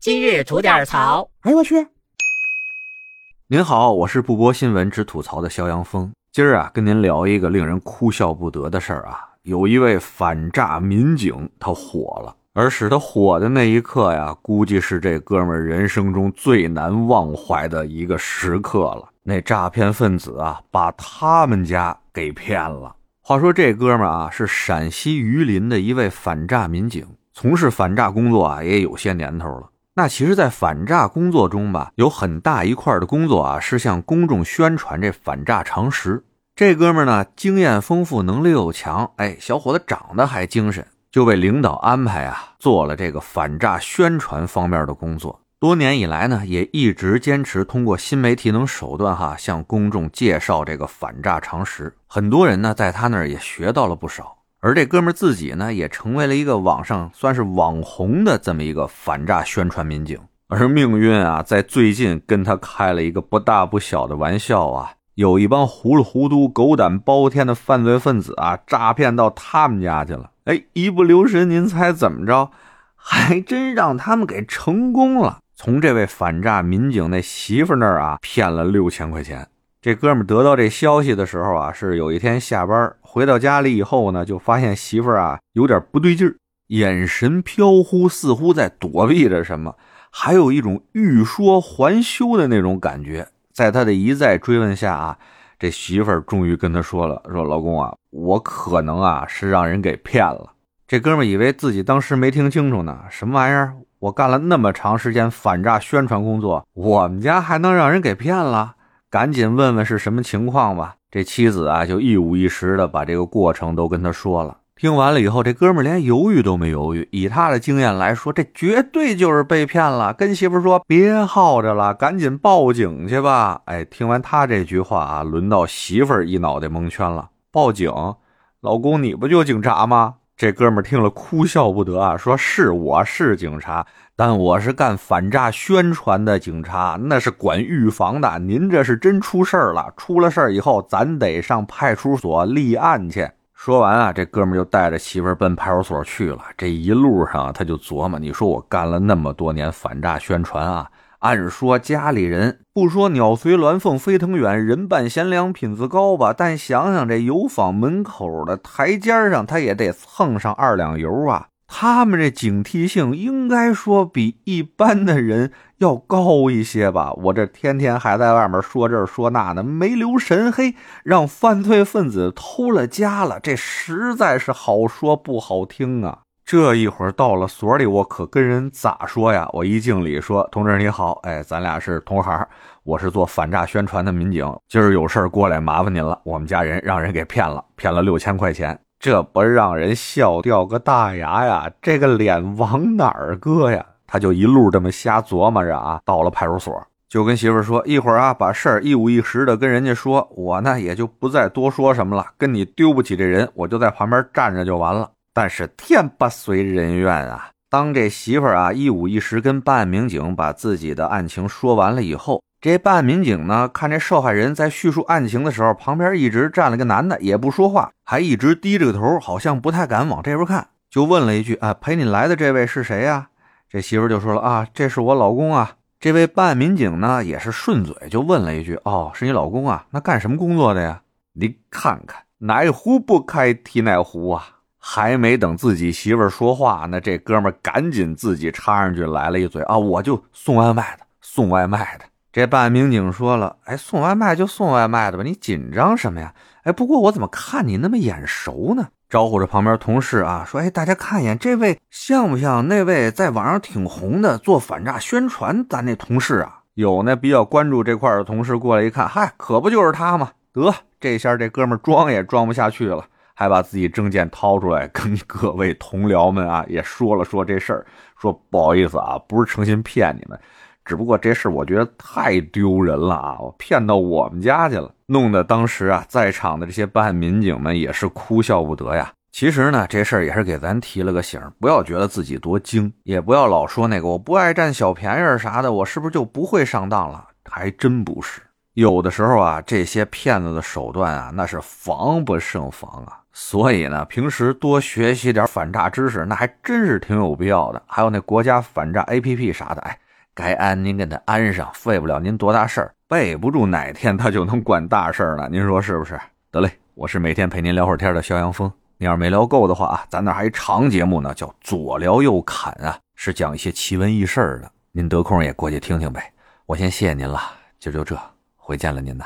今日吐点槽。哎呦我去！您好，我是不播新闻只吐槽的肖阳峰。今儿啊，跟您聊一个令人哭笑不得的事儿啊。有一位反诈民警，他火了，而使他火的那一刻呀，估计是这哥们儿人生中最难忘怀的一个时刻了。那诈骗分子啊，把他们家给骗了。话说这哥们儿啊，是陕西榆林的一位反诈民警，从事反诈工作啊，也有些年头了。那其实，在反诈工作中吧，有很大一块的工作啊，是向公众宣传这反诈常识。这哥们儿呢，经验丰富，能力又强，哎，小伙子长得还精神，就被领导安排啊，做了这个反诈宣传方面的工作。多年以来呢，也一直坚持通过新媒体等手段哈，向公众介绍这个反诈常识。很多人呢，在他那儿也学到了不少。而这哥们自己呢，也成为了一个网上算是网红的这么一个反诈宣传民警。而命运啊，在最近跟他开了一个不大不小的玩笑啊，有一帮糊里糊涂、狗胆包天的犯罪分子啊，诈骗到他们家去了。哎，一不留神，您猜怎么着？还真让他们给成功了，从这位反诈民警那媳妇那儿啊，骗了六千块钱。这哥们得到这消息的时候啊，是有一天下班回到家里以后呢，就发现媳妇儿啊有点不对劲儿，眼神飘忽，似乎在躲避着什么，还有一种欲说还休的那种感觉。在他的一再追问下啊，这媳妇儿终于跟他说了：“说老公啊，我可能啊是让人给骗了。”这哥们以为自己当时没听清楚呢，什么玩意儿？我干了那么长时间反诈宣传工作，我们家还能让人给骗了？赶紧问问是什么情况吧。这妻子啊，就一五一十的把这个过程都跟他说了。听完了以后，这哥们连犹豫都没犹豫。以他的经验来说，这绝对就是被骗了。跟媳妇说：“别耗着了，赶紧报警去吧。”哎，听完他这句话啊，轮到媳妇一脑袋蒙圈了。报警，老公，你不就警察吗？这哥们听了哭笑不得啊，说是我是警察。但我是干反诈宣传的警察，那是管预防的。您这是真出事儿了，出了事儿以后，咱得上派出所立案去。说完啊，这哥们就带着媳妇儿奔派出所去了。这一路上啊，他就琢磨：你说我干了那么多年反诈宣传啊，按说家里人不说鸟随鸾凤飞腾远，人伴贤良品自高吧，但想想这油坊门口的台阶上，他也得蹭上二两油啊。他们这警惕性应该说比一般的人要高一些吧？我这天天还在外面说这说那的，没留神，嘿，让犯罪分子偷了家了，这实在是好说不好听啊！这一会儿到了所里，我可跟人咋说呀？我一敬礼说：“同志你好，哎，咱俩是同行，我是做反诈宣传的民警，今儿有事过来麻烦您了。我们家人让人给骗了，骗了六千块钱。”这不让人笑掉个大牙呀！这个脸往哪儿搁呀？他就一路这么瞎琢磨着啊。到了派出所，就跟媳妇说：“一会儿啊，把事儿一五一十的跟人家说。我呢，也就不再多说什么了。跟你丢不起这人，我就在旁边站着就完了。但是天不随人愿啊！当这媳妇儿啊一五一十跟办案民警把自己的案情说完了以后。”这办案民警呢，看这受害人在叙述案情的时候，旁边一直站了个男的，也不说话，还一直低着个头，好像不太敢往这边看，就问了一句：“啊，陪你来的这位是谁呀？”这媳妇儿就说了：“啊，这是我老公啊。”这位办案民警呢，也是顺嘴就问了一句：“哦，是你老公啊？那干什么工作的呀？”你看看，哪壶不开提哪壶啊！还没等自己媳妇说话呢，这哥们赶紧自己插上去来了一嘴：“啊，我就送外卖的，送外卖的。”这办案民警说了：“哎，送外卖就送外卖的吧，你紧张什么呀？哎，不过我怎么看你那么眼熟呢？”招呼着旁边同事啊，说：“哎，大家看一眼，这位像不像那位在网上挺红的做反诈宣传咱那同事啊？”有那比较关注这块的同事过来一看，嗨，可不就是他吗？得，这下这哥们装也装不下去了，还把自己证件掏出来，跟各位同僚们啊也说了说这事儿，说不好意思啊，不是诚心骗你们。只不过这事我觉得太丢人了啊！我骗到我们家去了，弄得当时啊，在场的这些办案民警们也是哭笑不得呀。其实呢，这事儿也是给咱提了个醒，不要觉得自己多精，也不要老说那个我不爱占小便宜啥的，我是不是就不会上当了？还真不是。有的时候啊，这些骗子的手段啊，那是防不胜防啊。所以呢，平时多学习点反诈知识，那还真是挺有必要的。还有那国家反诈 APP 啥的，哎，该安您给它安上，费不了您多大事儿，备不住哪天他就能管大事儿了。您说是不是？得嘞，我是每天陪您聊会儿天的肖阳峰。你要是没聊够的话啊，咱那还一长节目呢，叫左聊右侃啊，是讲一些奇闻异事的。您得空也过去听听呗。我先谢谢您了，今儿就这，回见了您呐。